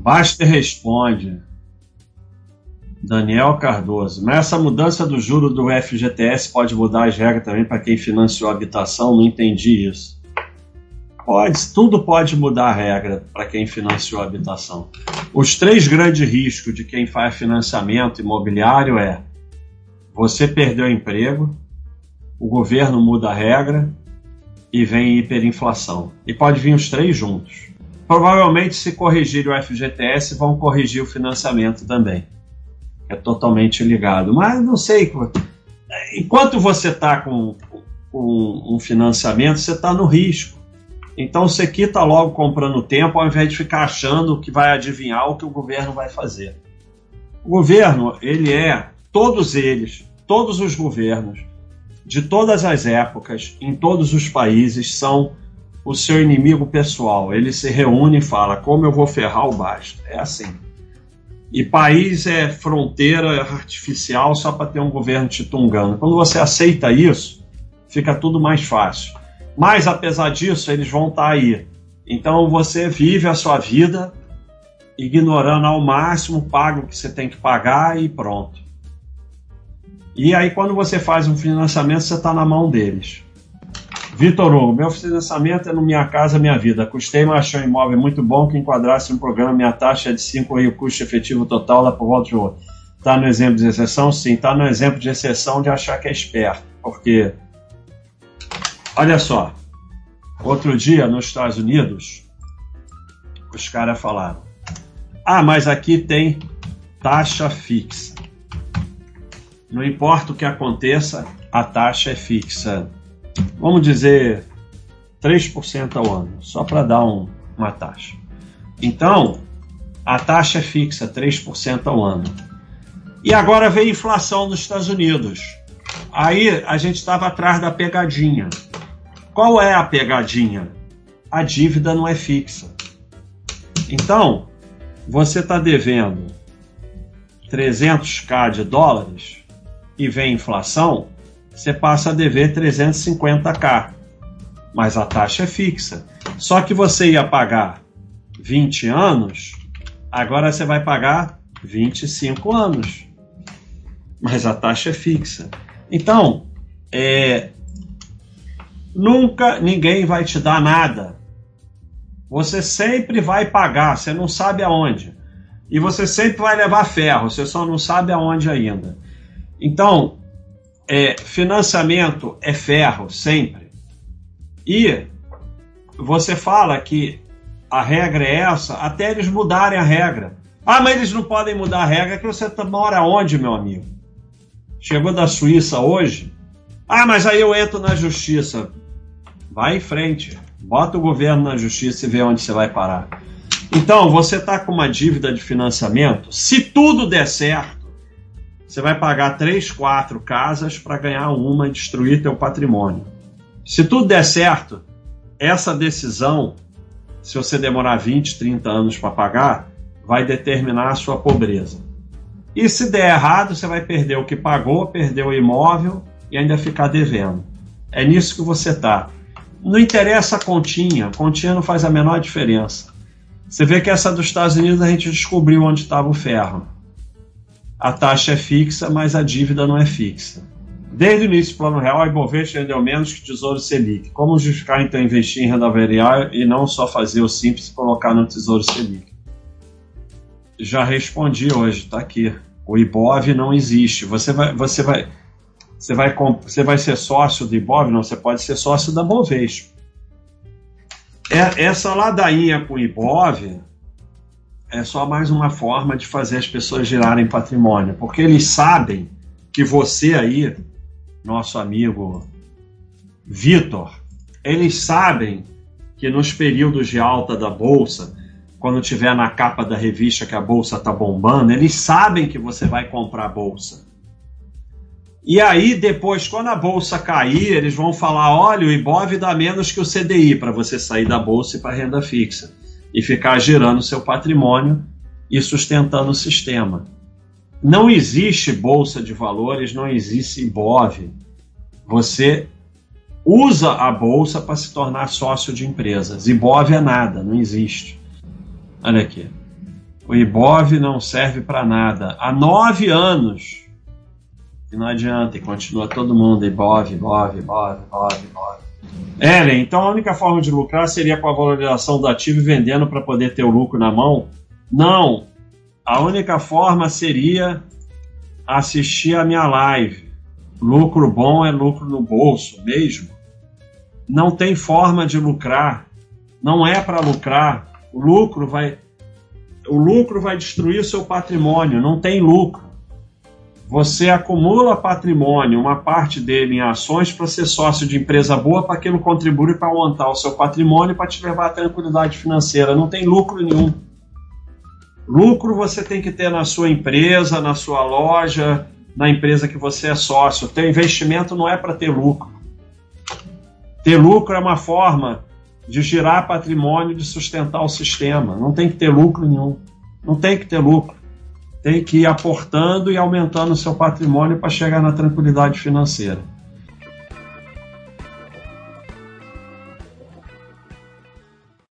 Basta responde. Daniel Cardoso. Mas essa mudança do juro do FGTS pode mudar as regras também para quem financiou a habitação? Não entendi isso. Pode, tudo pode mudar a regra para quem financiou a habitação. Os três grandes riscos de quem faz financiamento imobiliário é você perdeu o emprego, o governo muda a regra e vem hiperinflação. E pode vir os três juntos. Provavelmente, se corrigir o FGTS, vão corrigir o financiamento também é totalmente ligado. Mas não sei. Enquanto você está com, com um financiamento, você está no risco. Então você quita logo comprando tempo ao invés de ficar achando que vai adivinhar o que o governo vai fazer. O governo, ele é, todos eles, todos os governos, de todas as épocas, em todos os países, são o seu inimigo pessoal. Ele se reúne e fala: como eu vou ferrar o baixo. É assim. E país é fronteira artificial só para ter um governo titungano. Quando você aceita isso, fica tudo mais fácil. Mas apesar disso, eles vão estar tá aí. Então você vive a sua vida ignorando ao máximo, paga o que você tem que pagar e pronto. E aí quando você faz um financiamento, você está na mão deles. Vitor Hugo, meu financiamento é no Minha Casa Minha Vida. Custei, mas achei um imóvel muito bom que enquadrasse no programa. Minha taxa é de 5 e o custo efetivo total lá por volta de outro. Está no exemplo de exceção? Sim. Está no exemplo de exceção de achar que é esperto. Porque, olha só, outro dia nos Estados Unidos, os caras falaram: Ah, mas aqui tem taxa fixa. Não importa o que aconteça, a taxa é fixa vamos dizer, 3% ao ano, só para dar um, uma taxa. Então, a taxa é fixa, 3% ao ano. E agora vem a inflação nos Estados Unidos. Aí a gente estava atrás da pegadinha. Qual é a pegadinha? A dívida não é fixa. Então, você está devendo 300k de dólares e vem inflação, você passa a dever 350k, mas a taxa é fixa. Só que você ia pagar 20 anos, agora você vai pagar 25 anos, mas a taxa é fixa. Então, é, nunca ninguém vai te dar nada. Você sempre vai pagar, você não sabe aonde. E você sempre vai levar ferro, você só não sabe aonde ainda. Então, é, financiamento é ferro, sempre. E você fala que a regra é essa, até eles mudarem a regra. Ah, mas eles não podem mudar a regra, que você tá, mora onde, meu amigo? Chegou da Suíça hoje? Ah, mas aí eu entro na justiça. Vai em frente. Bota o governo na justiça e vê onde você vai parar. Então, você está com uma dívida de financiamento. Se tudo der certo, você vai pagar três, quatro casas para ganhar uma e destruir teu patrimônio. Se tudo der certo, essa decisão, se você demorar 20, 30 anos para pagar, vai determinar a sua pobreza. E se der errado, você vai perder o que pagou, perder o imóvel e ainda ficar devendo. É nisso que você está. Não interessa a continha, a continha não faz a menor diferença. Você vê que essa dos Estados Unidos a gente descobriu onde estava o ferro a taxa é fixa, mas a dívida não é fixa. Desde o início do Plano Real, a Ibovespa rendeu menos que o Tesouro Selic. Como justificar, então, investir em renda variável e não só fazer o simples e colocar no Tesouro Selic? Já respondi hoje, está aqui. O IBOV não existe. Você vai, você vai, você vai, você vai ser sócio do IBOV? Não, você pode ser sócio da Bovespa. É, essa ladainha com o IBOV é só mais uma forma de fazer as pessoas girarem patrimônio, porque eles sabem que você aí, nosso amigo Vitor, eles sabem que nos períodos de alta da bolsa, quando tiver na capa da revista que a bolsa está bombando, eles sabem que você vai comprar a bolsa. E aí, depois, quando a bolsa cair, eles vão falar: olha, o Ibov dá menos que o CDI para você sair da bolsa e para renda fixa e ficar gerando seu patrimônio e sustentando o sistema. Não existe bolsa de valores, não existe IBOV. Você usa a bolsa para se tornar sócio de empresas. IBOV é nada, não existe. Olha aqui. O Ibov não serve para nada. Há nove anos. E não adianta, e continua todo mundo Ibov, Ibov, Ibov, Ibov, Ibov. Ellen, então a única forma de lucrar seria com a valorização do ativo e vendendo para poder ter o lucro na mão? Não. A única forma seria assistir a minha live. Lucro bom é lucro no bolso mesmo. Não tem forma de lucrar. Não é para lucrar. O lucro vai o lucro vai destruir o seu patrimônio, não tem lucro. Você acumula patrimônio, uma parte dele em ações para ser sócio de empresa boa, para aquilo contribui para aumentar o seu patrimônio para te levar à tranquilidade financeira. Não tem lucro nenhum. Lucro você tem que ter na sua empresa, na sua loja, na empresa que você é sócio. Ter investimento não é para ter lucro. Ter lucro é uma forma de girar patrimônio, de sustentar o sistema. Não tem que ter lucro nenhum. Não tem que ter lucro. Tem que ir aportando e aumentando o seu patrimônio para chegar na tranquilidade financeira.